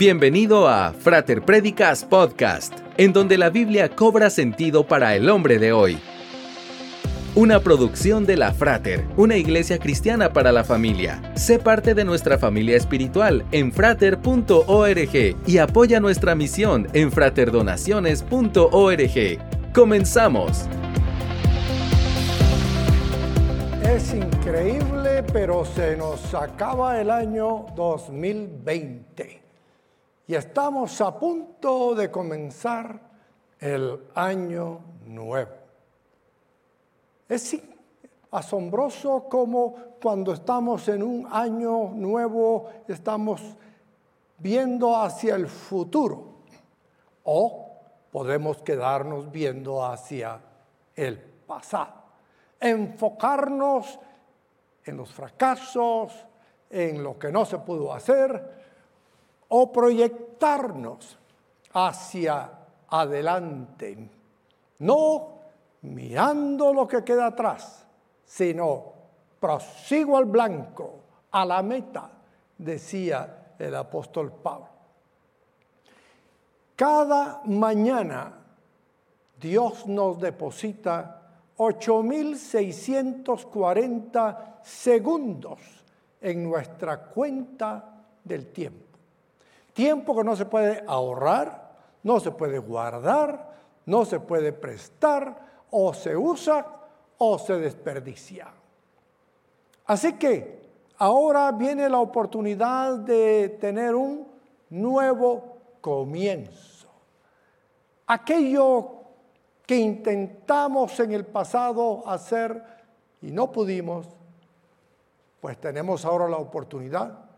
Bienvenido a Frater Predicas Podcast, en donde la Biblia cobra sentido para el hombre de hoy. Una producción de la Frater, una iglesia cristiana para la familia. Sé parte de nuestra familia espiritual en frater.org y apoya nuestra misión en fraterdonaciones.org. Comenzamos. Es increíble, pero se nos acaba el año 2020 y estamos a punto de comenzar el año nuevo. Es asombroso como cuando estamos en un año nuevo estamos viendo hacia el futuro o podemos quedarnos viendo hacia el pasado. Enfocarnos en los fracasos, en lo que no se pudo hacer, o proyectarnos hacia adelante, no mirando lo que queda atrás, sino prosigo al blanco, a la meta, decía el apóstol Pablo. Cada mañana Dios nos deposita 8.640 segundos en nuestra cuenta del tiempo. Tiempo que no se puede ahorrar, no se puede guardar, no se puede prestar, o se usa o se desperdicia. Así que ahora viene la oportunidad de tener un nuevo comienzo. Aquello que intentamos en el pasado hacer y no pudimos, pues tenemos ahora la oportunidad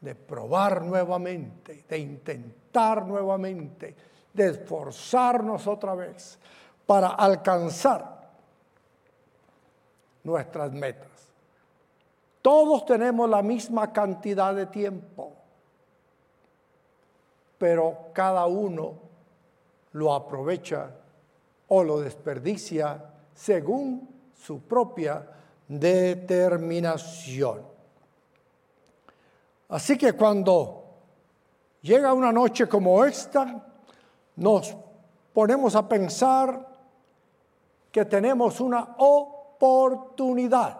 de probar nuevamente, de intentar nuevamente, de esforzarnos otra vez para alcanzar nuestras metas. Todos tenemos la misma cantidad de tiempo, pero cada uno lo aprovecha o lo desperdicia según su propia determinación. Así que cuando llega una noche como esta, nos ponemos a pensar que tenemos una oportunidad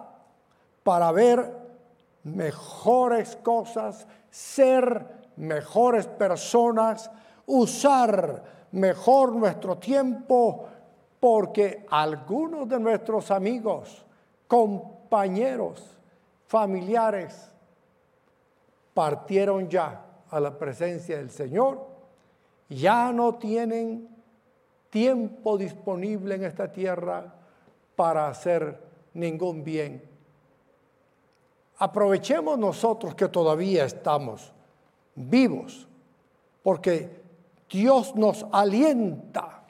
para ver mejores cosas, ser mejores personas, usar mejor nuestro tiempo, porque algunos de nuestros amigos, compañeros, familiares, partieron ya a la presencia del Señor, ya no tienen tiempo disponible en esta tierra para hacer ningún bien. Aprovechemos nosotros que todavía estamos vivos, porque Dios nos alienta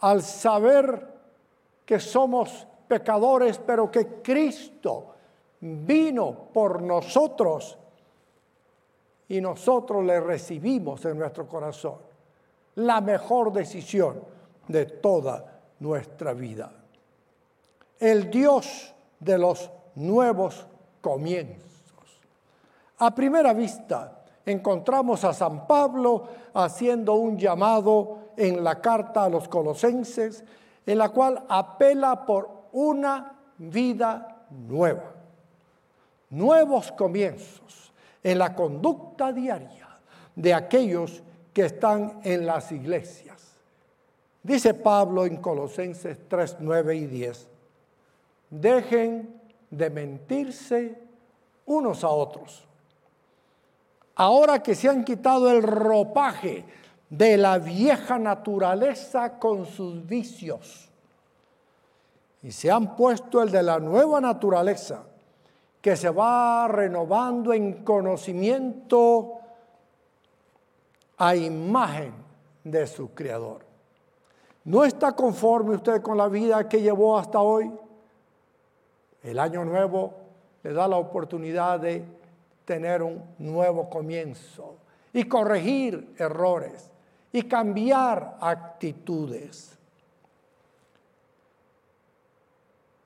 al saber que somos pecadores, pero que Cristo vino por nosotros y nosotros le recibimos en nuestro corazón. La mejor decisión de toda nuestra vida. El Dios de los nuevos comienzos. A primera vista encontramos a San Pablo haciendo un llamado en la carta a los colosenses, en la cual apela por una vida nueva nuevos comienzos en la conducta diaria de aquellos que están en las iglesias. Dice Pablo en Colosenses 3, 9 y 10, dejen de mentirse unos a otros. Ahora que se han quitado el ropaje de la vieja naturaleza con sus vicios y se han puesto el de la nueva naturaleza que se va renovando en conocimiento a imagen de su Creador. ¿No está conforme usted con la vida que llevó hasta hoy? El año nuevo le da la oportunidad de tener un nuevo comienzo y corregir errores y cambiar actitudes.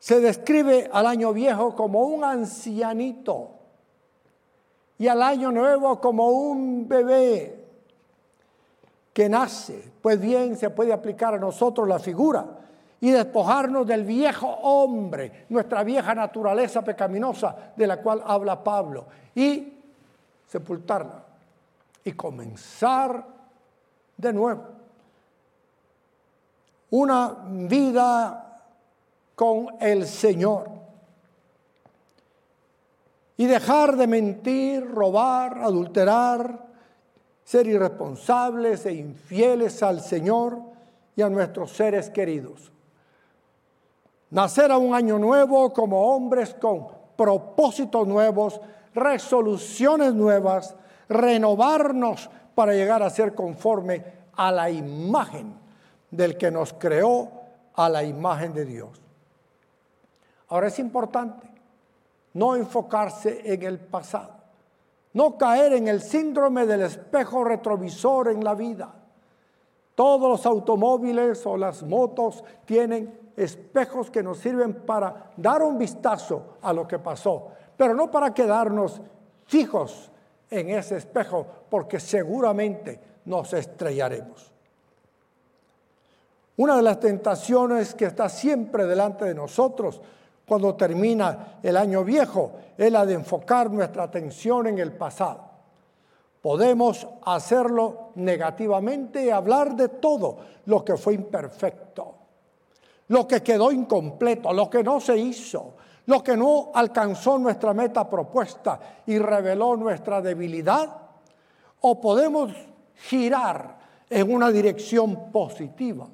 Se describe al año viejo como un ancianito y al año nuevo como un bebé que nace. Pues bien, se puede aplicar a nosotros la figura y despojarnos del viejo hombre, nuestra vieja naturaleza pecaminosa de la cual habla Pablo, y sepultarla y comenzar de nuevo. Una vida con el Señor. Y dejar de mentir, robar, adulterar, ser irresponsables e infieles al Señor y a nuestros seres queridos. Nacer a un año nuevo como hombres con propósitos nuevos, resoluciones nuevas, renovarnos para llegar a ser conforme a la imagen del que nos creó, a la imagen de Dios. Ahora es importante no enfocarse en el pasado, no caer en el síndrome del espejo retrovisor en la vida. Todos los automóviles o las motos tienen espejos que nos sirven para dar un vistazo a lo que pasó, pero no para quedarnos fijos en ese espejo, porque seguramente nos estrellaremos. Una de las tentaciones que está siempre delante de nosotros cuando termina el año viejo es la de enfocar nuestra atención en el pasado. Podemos hacerlo negativamente y hablar de todo lo que fue imperfecto, lo que quedó incompleto, lo que no se hizo, lo que no alcanzó nuestra meta propuesta y reveló nuestra debilidad, o podemos girar en una dirección positiva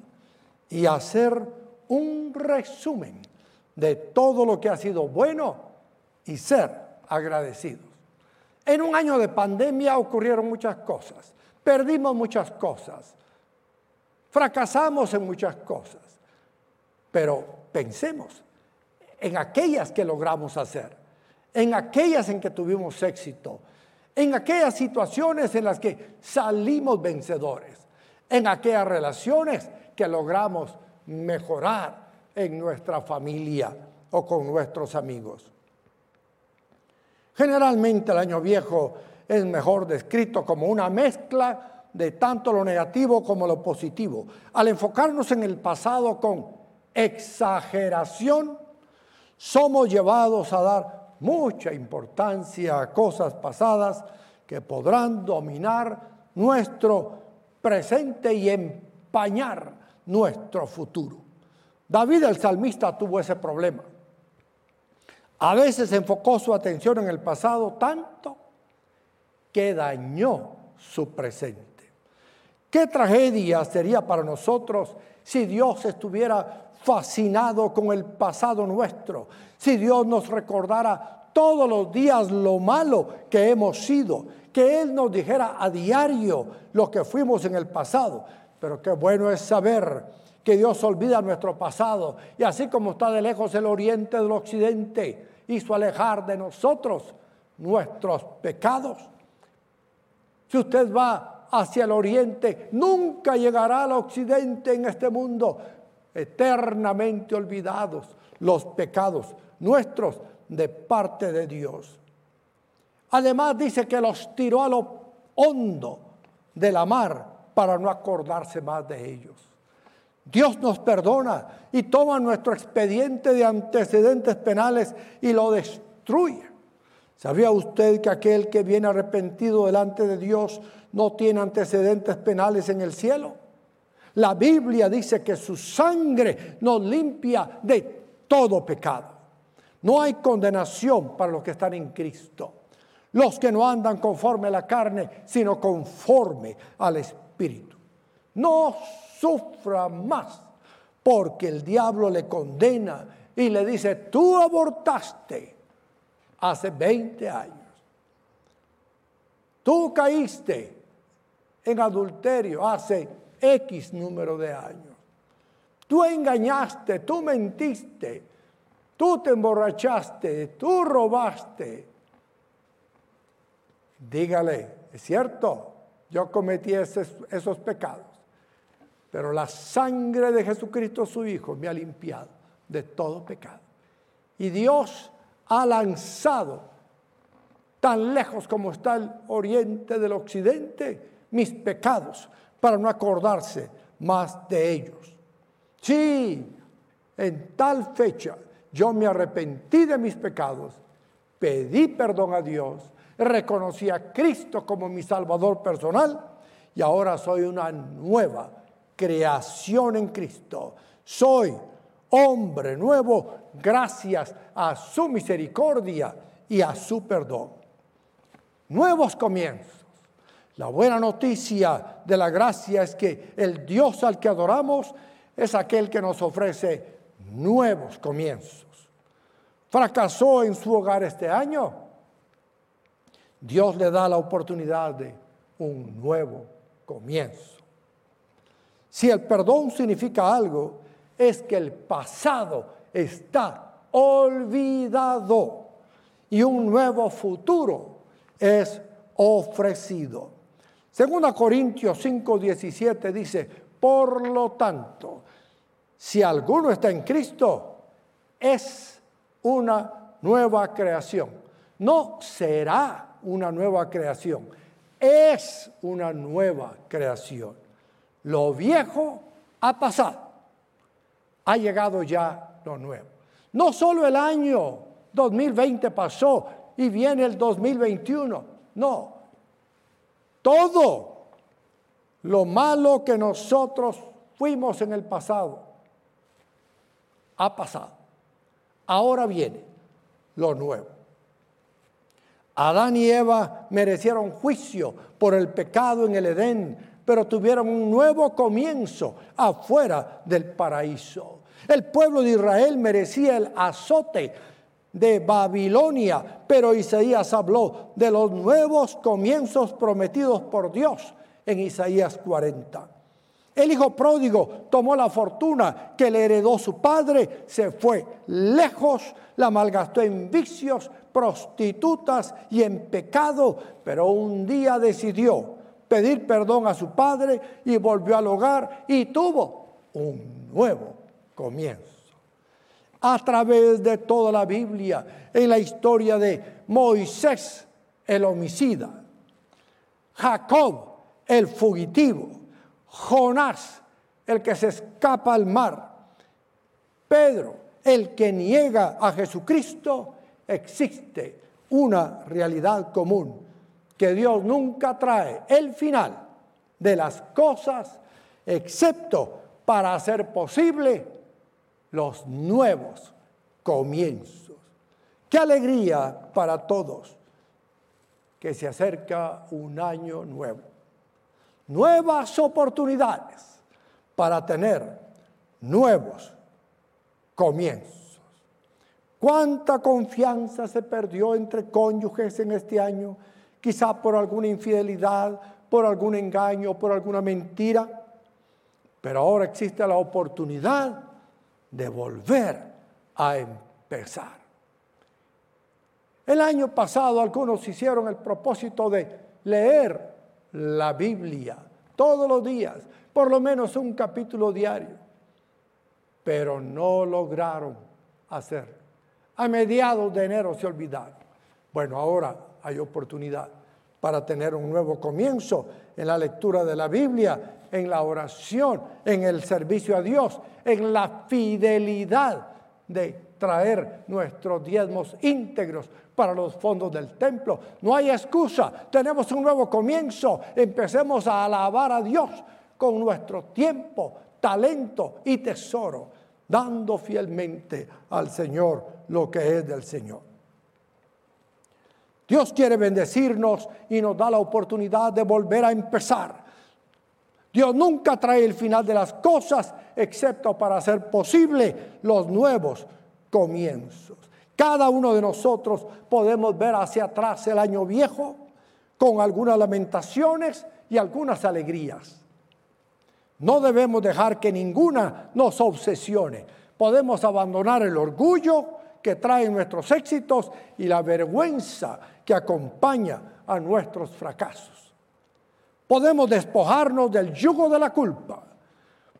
y hacer un resumen de todo lo que ha sido bueno y ser agradecidos. En un año de pandemia ocurrieron muchas cosas, perdimos muchas cosas, fracasamos en muchas cosas, pero pensemos en aquellas que logramos hacer, en aquellas en que tuvimos éxito, en aquellas situaciones en las que salimos vencedores, en aquellas relaciones que logramos mejorar en nuestra familia o con nuestros amigos. Generalmente el año viejo es mejor descrito como una mezcla de tanto lo negativo como lo positivo. Al enfocarnos en el pasado con exageración, somos llevados a dar mucha importancia a cosas pasadas que podrán dominar nuestro presente y empañar nuestro futuro. David el salmista tuvo ese problema. A veces enfocó su atención en el pasado tanto que dañó su presente. ¿Qué tragedia sería para nosotros si Dios estuviera fascinado con el pasado nuestro, si Dios nos recordara todos los días lo malo que hemos sido, que Él nos dijera a diario lo que fuimos en el pasado. Pero qué bueno es saber que Dios olvida nuestro pasado y así como está de lejos el oriente del occidente, hizo alejar de nosotros nuestros pecados. Si usted va hacia el oriente, nunca llegará al occidente en este mundo, eternamente olvidados los pecados nuestros de parte de Dios. Además dice que los tiró a lo hondo de la mar para no acordarse más de ellos. Dios nos perdona y toma nuestro expediente de antecedentes penales y lo destruye. ¿Sabía usted que aquel que viene arrepentido delante de Dios no tiene antecedentes penales en el cielo? La Biblia dice que su sangre nos limpia de todo pecado. No hay condenación para los que están en Cristo. Los que no andan conforme a la carne, sino conforme al Espíritu. No sufra más porque el diablo le condena y le dice, tú abortaste hace 20 años. Tú caíste en adulterio hace X número de años. Tú engañaste, tú mentiste, tú te emborrachaste, tú robaste. Dígale, es cierto, yo cometí esos, pecados, pero la sangre de Jesucristo su Hijo me ha limpiado de todo pecado. Y Dios ha lanzado tan lejos como está el oriente del occidente, mis pecados, para no acordarse más de ellos. Sí, en tal fecha yo me arrepentí de mis pecados, pedí perdón a Dios, reconocí a Cristo como mi Salvador personal y ahora soy una nueva creación en Cristo. Soy hombre nuevo gracias a su misericordia y a su perdón. Nuevos comienzos. La buena noticia de la gracia es que el Dios al que adoramos es aquel que nos ofrece nuevos comienzos. ¿Fracasó en su hogar este año? Dios le da la oportunidad de un nuevo comienzo. Si el perdón significa algo, es que el pasado está olvidado y un nuevo futuro es ofrecido. Segunda Corintios 5:17 dice, por lo tanto, si alguno está en Cristo, es una nueva creación. No será una nueva creación, es una nueva creación. Lo viejo ha pasado ha llegado ya lo nuevo. No solo el año 2020 pasó y viene el 2021, no. Todo lo malo que nosotros fuimos en el pasado ha pasado. Ahora viene lo nuevo. Adán y Eva merecieron juicio por el pecado en el Edén, pero tuvieron un nuevo comienzo afuera del paraíso. El pueblo de Israel merecía el azote de Babilonia, pero Isaías habló de los nuevos comienzos prometidos por Dios en Isaías 40. El hijo pródigo tomó la fortuna que le heredó su padre, se fue lejos, la malgastó en vicios, prostitutas y en pecado, pero un día decidió pedir perdón a su padre y volvió al hogar y tuvo un nuevo comienzo. A través de toda la Biblia, en la historia de Moisés, el homicida, Jacob, el fugitivo, Jonás, el que se escapa al mar, Pedro, el que niega a Jesucristo, existe una realidad común que Dios nunca trae el final de las cosas excepto para hacer posible los nuevos comienzos. Qué alegría para todos que se acerca un año nuevo. Nuevas oportunidades para tener nuevos comienzos. ¿Cuánta confianza se perdió entre cónyuges en este año? Quizá por alguna infidelidad, por algún engaño, por alguna mentira. Pero ahora existe la oportunidad de volver a empezar. El año pasado algunos hicieron el propósito de leer la Biblia todos los días, por lo menos un capítulo diario, pero no lograron hacerlo. A mediados de enero se olvidaron. Bueno, ahora hay oportunidad para tener un nuevo comienzo en la lectura de la Biblia, en la oración, en el servicio a Dios, en la fidelidad de traer nuestros diezmos íntegros para los fondos del templo. No hay excusa, tenemos un nuevo comienzo, empecemos a alabar a Dios con nuestro tiempo, talento y tesoro, dando fielmente al Señor lo que es del Señor. Dios quiere bendecirnos y nos da la oportunidad de volver a empezar. Dios nunca trae el final de las cosas excepto para hacer posible los nuevos comienzos. Cada uno de nosotros podemos ver hacia atrás el año viejo con algunas lamentaciones y algunas alegrías. No debemos dejar que ninguna nos obsesione. Podemos abandonar el orgullo que traen nuestros éxitos y la vergüenza acompaña a nuestros fracasos. Podemos despojarnos del yugo de la culpa.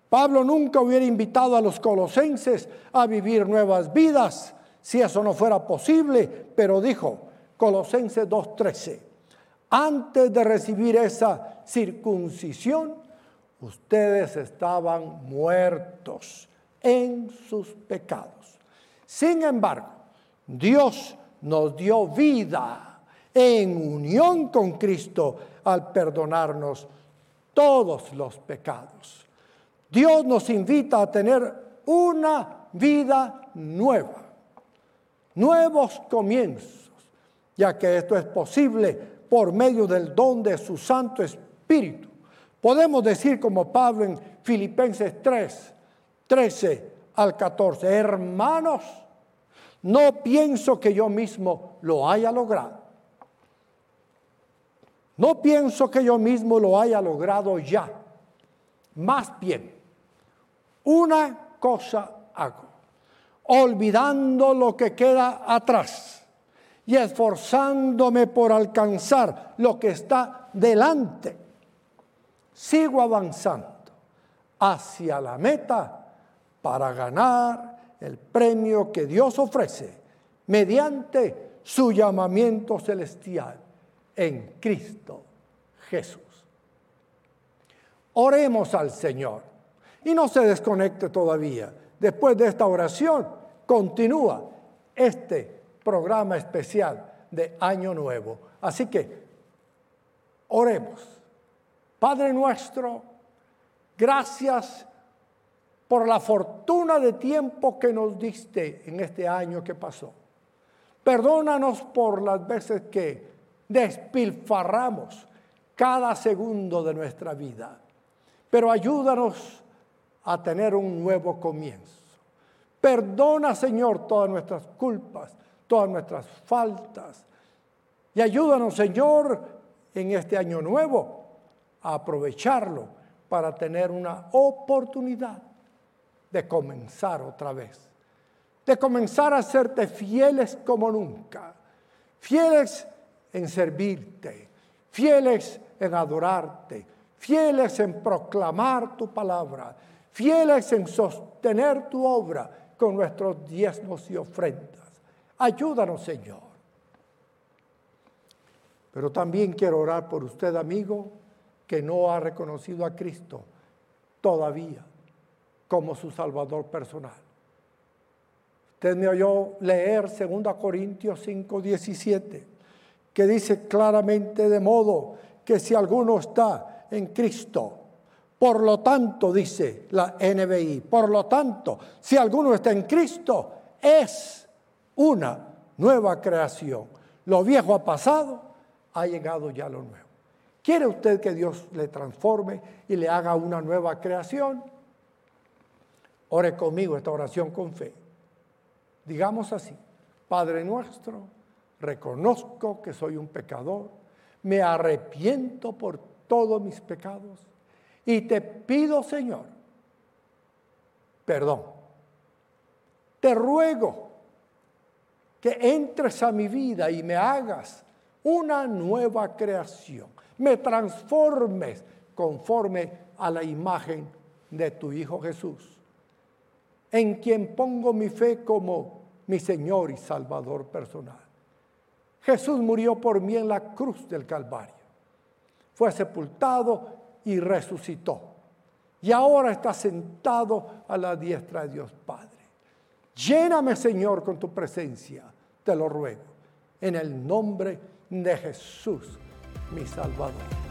Pablo nunca hubiera invitado a los colosenses a vivir nuevas vidas si eso no fuera posible, pero dijo, Colosenses 2.13. Antes de recibir esa circuncisión, ustedes estaban muertos en sus pecados. Sin embargo, Dios nos dio vida en unión con Cristo al perdonarnos todos los pecados. Dios nos invita a tener una vida nueva, nuevos comienzos, ya que esto es posible por medio del don de su Santo Espíritu. Podemos decir como Pablo en Filipenses 3, 13 al 14, hermanos, no pienso que yo mismo lo haya logrado. No pienso que yo mismo lo haya logrado ya. Más bien, una cosa hago, olvidando lo que queda atrás y esforzándome por alcanzar lo que está delante. Sigo avanzando hacia la meta para ganar el premio que Dios ofrece mediante su llamamiento celestial en Cristo Jesús. Oremos al Señor y no se desconecte todavía. Después de esta oración continúa este programa especial de Año Nuevo. Así que oremos. Padre nuestro, gracias por la fortuna de tiempo que nos diste en este año que pasó. Perdónanos por las veces que despilfarramos cada segundo de nuestra vida, pero ayúdanos a tener un nuevo comienzo. Perdona, Señor, todas nuestras culpas, todas nuestras faltas. Y ayúdanos, Señor, en este año nuevo a aprovecharlo para tener una oportunidad de comenzar otra vez, de comenzar a serte fieles como nunca, fieles en servirte, fieles en adorarte, fieles en proclamar tu palabra, fieles en sostener tu obra con nuestros diezmos y ofrendas. Ayúdanos, Señor. Pero también quiero orar por usted, amigo, que no ha reconocido a Cristo todavía como su Salvador personal. Usted me oyó leer 2 Corintios 5, 17, que dice claramente de modo que si alguno está en Cristo, por lo tanto, dice la NBI, por lo tanto, si alguno está en Cristo, es una nueva creación. Lo viejo ha pasado, ha llegado ya lo nuevo. ¿Quiere usted que Dios le transforme y le haga una nueva creación? Ore conmigo esta oración con fe. Digamos así, Padre nuestro, reconozco que soy un pecador, me arrepiento por todos mis pecados y te pido, Señor, perdón. Te ruego que entres a mi vida y me hagas una nueva creación, me transformes conforme a la imagen de tu Hijo Jesús en quien pongo mi fe como mi Señor y Salvador personal. Jesús murió por mí en la cruz del Calvario. Fue sepultado y resucitó. Y ahora está sentado a la diestra de Dios Padre. Lléname, Señor, con tu presencia, te lo ruego, en el nombre de Jesús, mi Salvador.